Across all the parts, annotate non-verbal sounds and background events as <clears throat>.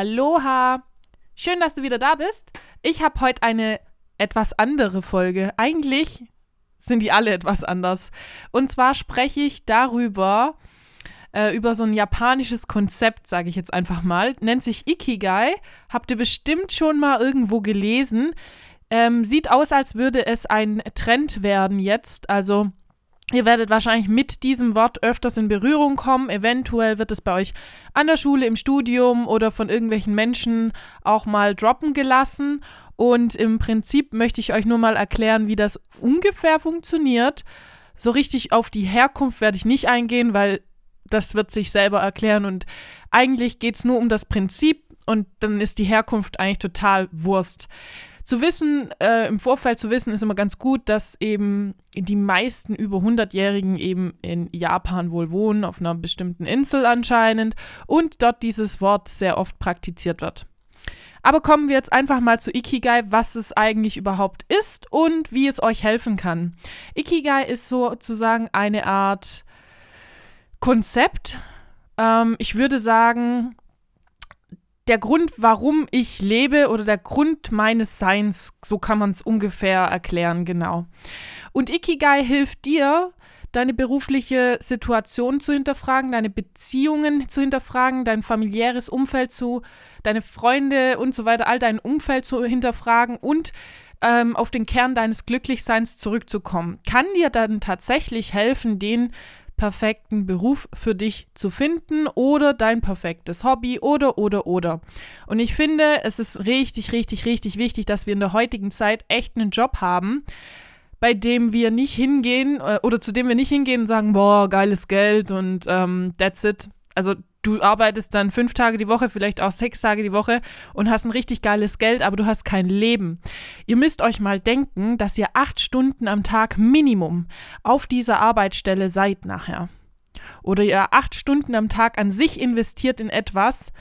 Aloha! Schön, dass du wieder da bist. Ich habe heute eine etwas andere Folge. Eigentlich sind die alle etwas anders. Und zwar spreche ich darüber, äh, über so ein japanisches Konzept, sage ich jetzt einfach mal. Nennt sich Ikigai. Habt ihr bestimmt schon mal irgendwo gelesen. Ähm, sieht aus, als würde es ein Trend werden jetzt. Also Ihr werdet wahrscheinlich mit diesem Wort öfters in Berührung kommen. Eventuell wird es bei euch an der Schule, im Studium oder von irgendwelchen Menschen auch mal droppen gelassen. Und im Prinzip möchte ich euch nur mal erklären, wie das ungefähr funktioniert. So richtig auf die Herkunft werde ich nicht eingehen, weil das wird sich selber erklären. Und eigentlich geht es nur um das Prinzip und dann ist die Herkunft eigentlich total Wurst zu wissen, äh, im Vorfeld zu wissen, ist immer ganz gut, dass eben die meisten über 100-Jährigen eben in Japan wohl wohnen, auf einer bestimmten Insel anscheinend, und dort dieses Wort sehr oft praktiziert wird. Aber kommen wir jetzt einfach mal zu Ikigai, was es eigentlich überhaupt ist und wie es euch helfen kann. Ikigai ist sozusagen eine Art Konzept. Ähm, ich würde sagen, der Grund, warum ich lebe oder der Grund meines Seins, so kann man es ungefähr erklären, genau. Und Ikigai hilft dir, deine berufliche Situation zu hinterfragen, deine Beziehungen zu hinterfragen, dein familiäres Umfeld zu, deine Freunde und so weiter, all dein Umfeld zu hinterfragen und ähm, auf den Kern deines Glücklichseins zurückzukommen. Kann dir dann tatsächlich helfen, den perfekten Beruf für dich zu finden oder dein perfektes Hobby oder, oder, oder. Und ich finde, es ist richtig, richtig, richtig wichtig, dass wir in der heutigen Zeit echt einen Job haben, bei dem wir nicht hingehen äh, oder zu dem wir nicht hingehen und sagen, boah, geiles Geld und ähm, that's it. Also du arbeitest dann fünf Tage die Woche, vielleicht auch sechs Tage die Woche und hast ein richtig geiles Geld, aber du hast kein Leben. Ihr müsst euch mal denken, dass ihr acht Stunden am Tag Minimum auf dieser Arbeitsstelle seid nachher. Oder ihr acht Stunden am Tag an sich investiert in etwas,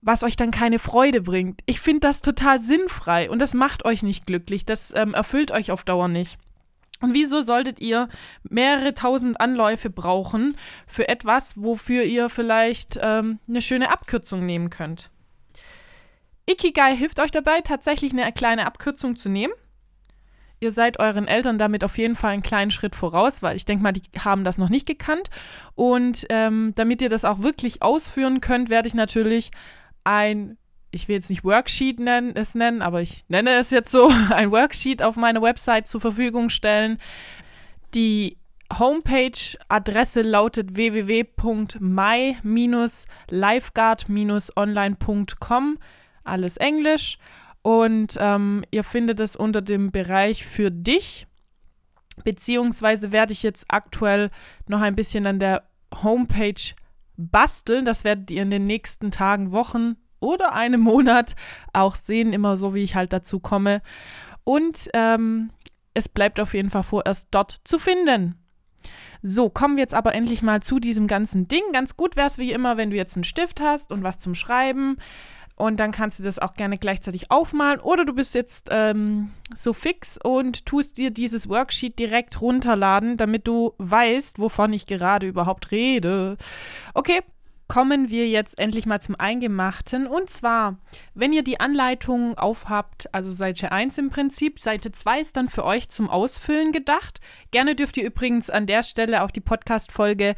was euch dann keine Freude bringt. Ich finde das total sinnfrei und das macht euch nicht glücklich. Das ähm, erfüllt euch auf Dauer nicht. Und wieso solltet ihr mehrere tausend Anläufe brauchen für etwas, wofür ihr vielleicht ähm, eine schöne Abkürzung nehmen könnt? Ikigai hilft euch dabei, tatsächlich eine kleine Abkürzung zu nehmen. Ihr seid euren Eltern damit auf jeden Fall einen kleinen Schritt voraus, weil ich denke mal, die haben das noch nicht gekannt. Und ähm, damit ihr das auch wirklich ausführen könnt, werde ich natürlich ein ich will jetzt nicht Worksheet nennen, es nennen, aber ich nenne es jetzt so, <laughs> ein Worksheet auf meine Website zur Verfügung stellen. Die Homepage-Adresse lautet www.my-lifeguard-online.com, alles Englisch. Und ähm, ihr findet es unter dem Bereich für dich. Beziehungsweise werde ich jetzt aktuell noch ein bisschen an der Homepage basteln. Das werdet ihr in den nächsten Tagen, Wochen oder einem Monat auch sehen, immer so, wie ich halt dazu komme. Und ähm, es bleibt auf jeden Fall vorerst dort zu finden. So, kommen wir jetzt aber endlich mal zu diesem ganzen Ding. Ganz gut wäre es wie immer, wenn du jetzt einen Stift hast und was zum Schreiben. Und dann kannst du das auch gerne gleichzeitig aufmalen. Oder du bist jetzt ähm, so fix und tust dir dieses Worksheet direkt runterladen, damit du weißt, wovon ich gerade überhaupt rede. Okay, kommen wir jetzt endlich mal zum Eingemachten. Und zwar, wenn ihr die Anleitung aufhabt, also Seite 1 im Prinzip, Seite 2 ist dann für euch zum Ausfüllen gedacht. Gerne dürft ihr übrigens an der Stelle auch die Podcast-Folge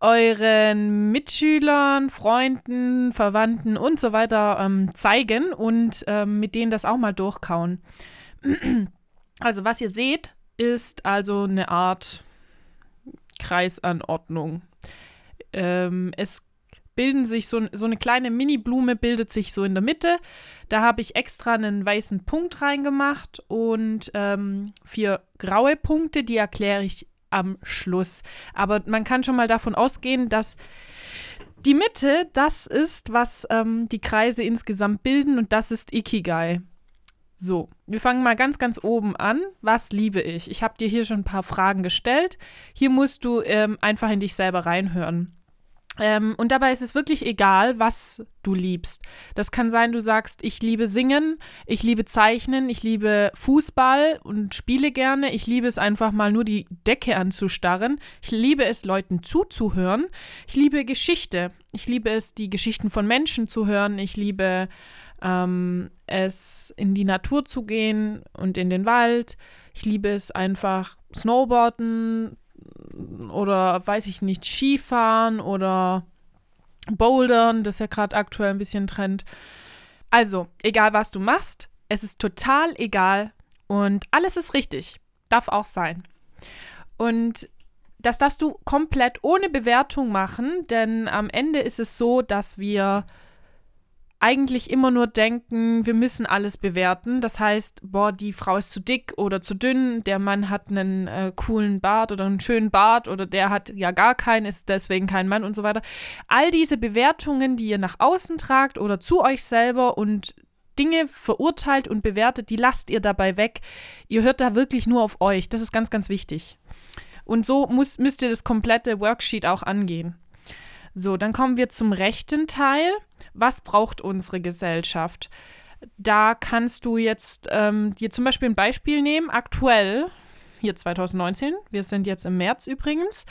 euren Mitschülern, Freunden, Verwandten und so weiter ähm, zeigen und ähm, mit denen das auch mal durchkauen. <clears throat> Also was ihr seht, ist also eine Art Kreisanordnung. Ähm, es bilden sich so, so eine kleine Mini-Blume bildet sich so in der Mitte. Da habe ich extra einen weißen Punkt reingemacht und ähm, vier graue Punkte, die erkläre ich am Schluss. Aber man kann schon mal davon ausgehen, dass die Mitte das ist, was ähm, die Kreise insgesamt bilden und das ist Ikigai. So, wir fangen mal ganz, ganz oben an. Was liebe ich? Ich habe dir hier schon ein paar Fragen gestellt. Hier musst du ähm, einfach in dich selber reinhören. Ähm, und dabei ist es wirklich egal, was du liebst. Das kann sein, du sagst, ich liebe Singen, ich liebe Zeichnen, ich liebe Fußball und spiele gerne. Ich liebe es einfach mal nur die Decke anzustarren. Ich liebe es, Leuten zuzuhören. Ich liebe Geschichte. Ich liebe es, die Geschichten von Menschen zu hören. Ich liebe ähm, es, in die Natur zu gehen und in den Wald. Ich liebe es einfach, Snowboarden oder weiß ich nicht, Skifahren oder Bouldern, das ist ja gerade aktuell ein bisschen Trend. Also, egal was du machst, es ist total egal und alles ist richtig. Darf auch sein. Und das darfst du komplett ohne Bewertung machen, denn am Ende ist es so, dass wir eigentlich immer nur denken, wir müssen alles bewerten. Das heißt, boah, die Frau ist zu dick oder zu dünn, der Mann hat einen äh, coolen Bart oder einen schönen Bart oder der hat ja gar keinen, ist deswegen kein Mann und so weiter. All diese Bewertungen, die ihr nach außen tragt oder zu euch selber und Dinge verurteilt und bewertet, die lasst ihr dabei weg. Ihr hört da wirklich nur auf euch. Das ist ganz, ganz wichtig. Und so muss, müsst ihr das komplette Worksheet auch angehen. So, dann kommen wir zum rechten Teil. Was braucht unsere Gesellschaft? Da kannst du jetzt ähm, dir zum Beispiel ein Beispiel nehmen. Aktuell, hier 2019, wir sind jetzt im März übrigens,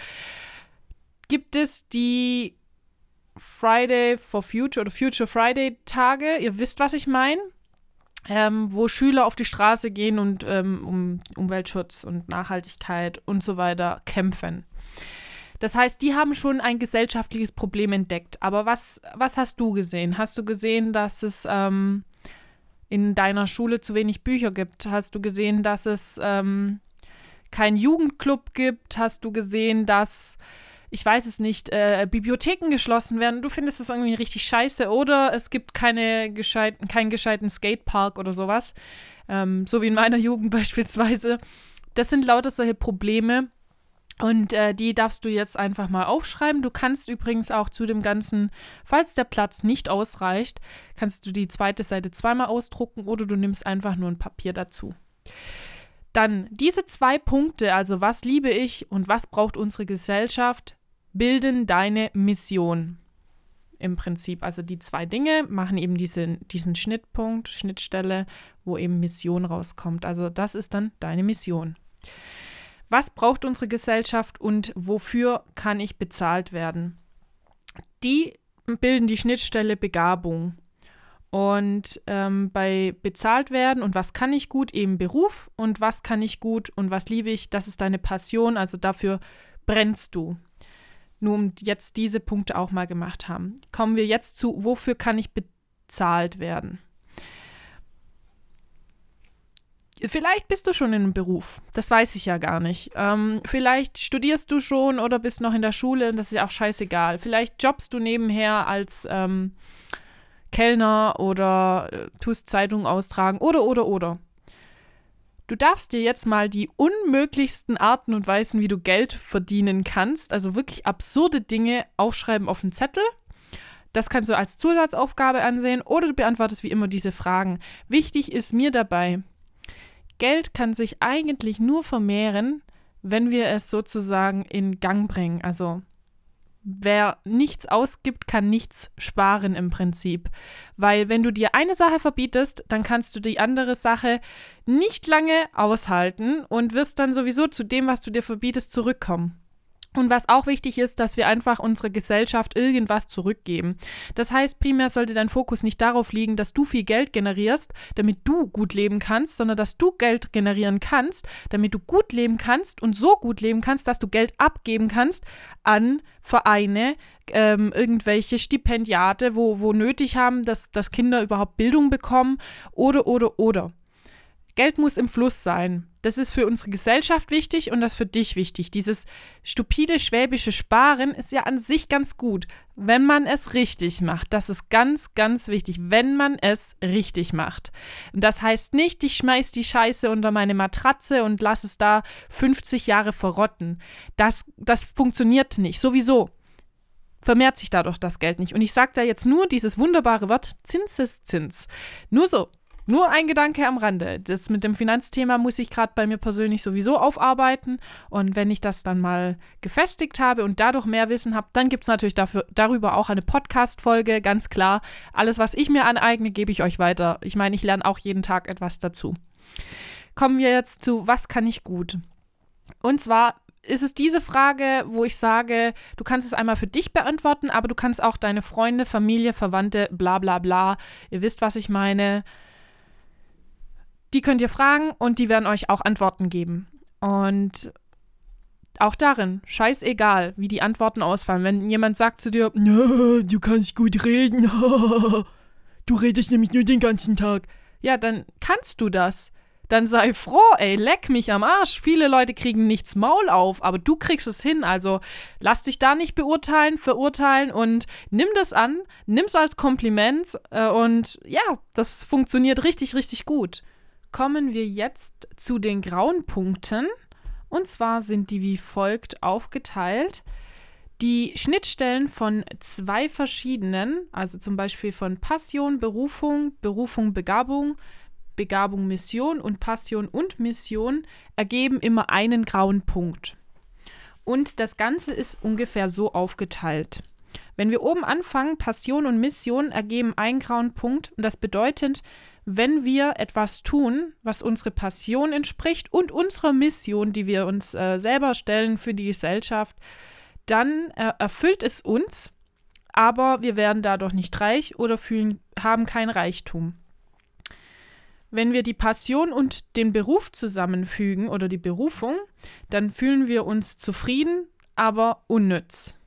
gibt es die Friday for Future oder Future Friday Tage. Ihr wisst, was ich meine. Ähm, wo Schüler auf die Straße gehen und ähm, um Umweltschutz und Nachhaltigkeit und so weiter kämpfen. Das heißt, die haben schon ein gesellschaftliches Problem entdeckt. Aber was, was hast du gesehen? Hast du gesehen, dass es ähm, in deiner Schule zu wenig Bücher gibt? Hast du gesehen, dass es ähm, keinen Jugendclub gibt? Hast du gesehen, dass, ich weiß es nicht, äh, Bibliotheken geschlossen werden? Du findest das irgendwie richtig scheiße. Oder es gibt keine gescheiten, keinen gescheiten Skatepark oder sowas. Ähm, so wie in meiner Jugend <laughs> beispielsweise. Das sind lauter solche Probleme, und äh, die darfst du jetzt einfach mal aufschreiben. Du kannst übrigens auch zu dem Ganzen, falls der Platz nicht ausreicht, kannst du die zweite Seite zweimal ausdrucken oder du nimmst einfach nur ein Papier dazu. Dann diese zwei Punkte, also was liebe ich und was braucht unsere Gesellschaft, bilden deine Mission. Im Prinzip, also die zwei Dinge machen eben diese, diesen Schnittpunkt, Schnittstelle, wo eben Mission rauskommt. Also das ist dann deine Mission. Was braucht unsere Gesellschaft und wofür kann ich bezahlt werden? Die bilden die Schnittstelle Begabung. Und ähm, bei bezahlt werden und was kann ich gut, eben Beruf und was kann ich gut und was liebe ich, das ist deine Passion, also dafür brennst du. Nur um jetzt diese Punkte auch mal gemacht haben. Kommen wir jetzt zu, wofür kann ich bezahlt werden? Vielleicht bist du schon in einem Beruf. Das weiß ich ja gar nicht. Ähm, vielleicht studierst du schon oder bist noch in der Schule. Das ist ja auch scheißegal. Vielleicht jobbst du nebenher als ähm, Kellner oder äh, tust Zeitung austragen oder, oder, oder. Du darfst dir jetzt mal die unmöglichsten Arten und Weisen, wie du Geld verdienen kannst, also wirklich absurde Dinge aufschreiben auf einen Zettel. Das kannst du als Zusatzaufgabe ansehen oder du beantwortest wie immer diese Fragen. Wichtig ist mir dabei, Geld kann sich eigentlich nur vermehren, wenn wir es sozusagen in Gang bringen. Also wer nichts ausgibt, kann nichts sparen im Prinzip. Weil wenn du dir eine Sache verbietest, dann kannst du die andere Sache nicht lange aushalten und wirst dann sowieso zu dem, was du dir verbietest, zurückkommen. Und was auch wichtig ist, dass wir einfach unserer Gesellschaft irgendwas zurückgeben. Das heißt, primär sollte dein Fokus nicht darauf liegen, dass du viel Geld generierst, damit du gut leben kannst, sondern dass du Geld generieren kannst, damit du gut leben kannst und so gut leben kannst, dass du Geld abgeben kannst an Vereine, ähm, irgendwelche Stipendiate, wo, wo nötig haben, dass, dass Kinder überhaupt Bildung bekommen oder, oder, oder. Geld muss im Fluss sein. Das ist für unsere Gesellschaft wichtig und das für dich wichtig. Dieses stupide schwäbische Sparen ist ja an sich ganz gut, wenn man es richtig macht. Das ist ganz, ganz wichtig, wenn man es richtig macht. Und das heißt nicht, ich schmeiß die Scheiße unter meine Matratze und lass es da 50 Jahre verrotten. Das, das funktioniert nicht. Sowieso vermehrt sich dadurch das Geld nicht. Und ich sage da jetzt nur dieses wunderbare Wort Zinseszins. Nur so. Nur ein Gedanke am Rande. Das mit dem Finanzthema muss ich gerade bei mir persönlich sowieso aufarbeiten. Und wenn ich das dann mal gefestigt habe und dadurch mehr Wissen habe, dann gibt es natürlich dafür, darüber auch eine Podcast-Folge, ganz klar. Alles, was ich mir aneigne, gebe ich euch weiter. Ich meine, ich lerne auch jeden Tag etwas dazu. Kommen wir jetzt zu, was kann ich gut? Und zwar ist es diese Frage, wo ich sage, du kannst es einmal für dich beantworten, aber du kannst auch deine Freunde, Familie, Verwandte, bla bla bla, ihr wisst, was ich meine, die könnt ihr fragen und die werden euch auch Antworten geben. Und auch darin, scheißegal, wie die Antworten ausfallen. Wenn jemand sagt zu dir, du kannst gut reden, <laughs> du redest nämlich nur den ganzen Tag. Ja, dann kannst du das. Dann sei froh, ey, leck mich am Arsch. Viele Leute kriegen nichts Maul auf, aber du kriegst es hin. Also lass dich da nicht beurteilen, verurteilen und nimm das an, nimm es als Kompliment äh, und ja, das funktioniert richtig, richtig gut. Kommen wir jetzt zu den grauen Punkten. Und zwar sind die wie folgt aufgeteilt. Die Schnittstellen von zwei verschiedenen, also zum Beispiel von Passion, Berufung, Berufung, Begabung, Begabung, Mission und Passion und Mission, ergeben immer einen grauen Punkt. Und das Ganze ist ungefähr so aufgeteilt. Wenn wir oben anfangen, Passion und Mission ergeben einen grauen Punkt und das bedeutet, wenn wir etwas tun, was unsere Passion entspricht und unserer Mission, die wir uns äh, selber stellen für die Gesellschaft, dann äh, erfüllt es uns, aber wir werden dadurch nicht reich oder fühlen, haben kein Reichtum. Wenn wir die Passion und den Beruf zusammenfügen oder die Berufung, dann fühlen wir uns zufrieden, aber unnütz.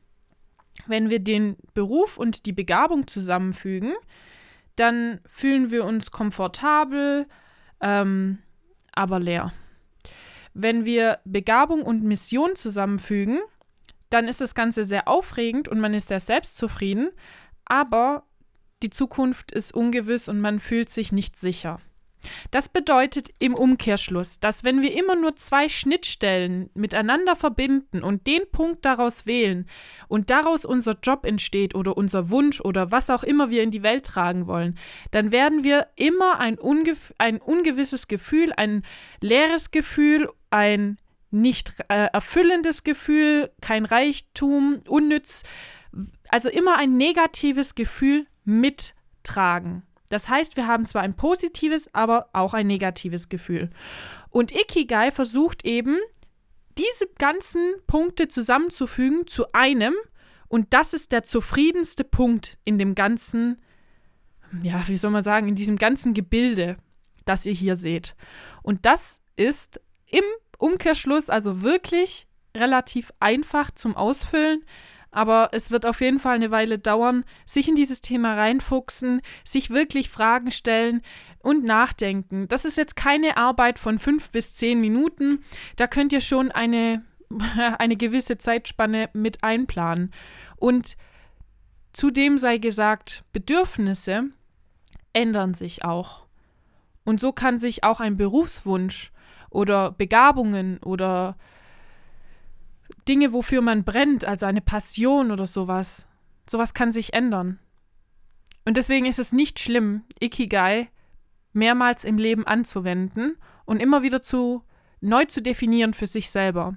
Wenn wir den Beruf und die Begabung zusammenfügen, dann fühlen wir uns komfortabel, ähm, aber leer. Wenn wir Begabung und Mission zusammenfügen, dann ist das Ganze sehr aufregend und man ist sehr selbstzufrieden, aber die Zukunft ist ungewiss und man fühlt sich nicht sicher. Das bedeutet im Umkehrschluss, dass wenn wir immer nur zwei Schnittstellen miteinander verbinden und den Punkt daraus wählen und daraus unser Job entsteht oder unser Wunsch oder was auch immer wir in die Welt tragen wollen, dann werden wir immer ein, unge ein ungewisses Gefühl, ein leeres Gefühl, ein nicht äh, erfüllendes Gefühl, kein Reichtum, unnütz, also immer ein negatives Gefühl mittragen. Das heißt, wir haben zwar ein positives, aber auch ein negatives Gefühl. Und Ikigai versucht eben, diese ganzen Punkte zusammenzufügen zu einem. Und das ist der zufriedenste Punkt in dem ganzen, ja, wie soll man sagen, in diesem ganzen Gebilde, das ihr hier seht. Und das ist im Umkehrschluss also wirklich relativ einfach zum Ausfüllen. Aber es wird auf jeden Fall eine Weile dauern, sich in dieses Thema reinfuchsen, sich wirklich Fragen stellen und nachdenken. Das ist jetzt keine Arbeit von fünf bis zehn Minuten. Da könnt ihr schon eine, <laughs> eine gewisse Zeitspanne mit einplanen. Und zudem sei gesagt, Bedürfnisse ändern sich auch. Und so kann sich auch ein Berufswunsch oder Begabungen oder Dinge, wofür man brennt, also eine Passion oder sowas, sowas kann sich ändern. Und deswegen ist es nicht schlimm, Ikigai mehrmals im Leben anzuwenden und immer wieder zu neu zu definieren für sich selber.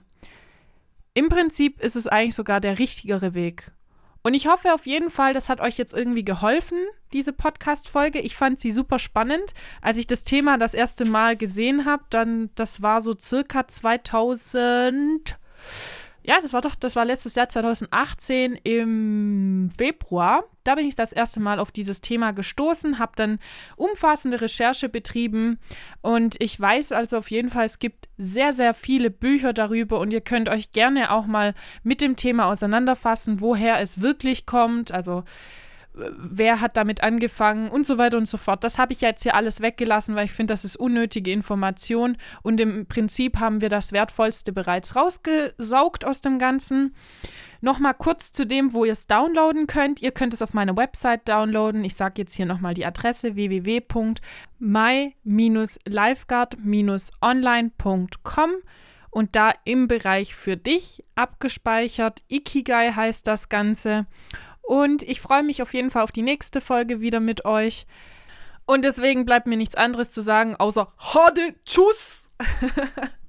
Im Prinzip ist es eigentlich sogar der richtigere Weg. Und ich hoffe auf jeden Fall, das hat euch jetzt irgendwie geholfen, diese Podcast-Folge. Ich fand sie super spannend. Als ich das Thema das erste Mal gesehen habe, dann, das war so circa 2000 ja, das war doch, das war letztes Jahr 2018 im Februar. Da bin ich das erste Mal auf dieses Thema gestoßen, habe dann umfassende Recherche betrieben und ich weiß also auf jeden Fall, es gibt sehr, sehr viele Bücher darüber und ihr könnt euch gerne auch mal mit dem Thema auseinanderfassen, woher es wirklich kommt. Also wer hat damit angefangen und so weiter und so fort. Das habe ich jetzt hier alles weggelassen, weil ich finde, das ist unnötige Information und im Prinzip haben wir das Wertvollste bereits rausgesaugt aus dem Ganzen. Nochmal kurz zu dem, wo ihr es downloaden könnt. Ihr könnt es auf meiner Website downloaden. Ich sage jetzt hier nochmal die Adresse www.my-lifeguard-online.com und da im Bereich für dich abgespeichert. Ikigai heißt das Ganze. Und ich freue mich auf jeden Fall auf die nächste Folge wieder mit euch. Und deswegen bleibt mir nichts anderes zu sagen, außer Hade, tschüss! <laughs>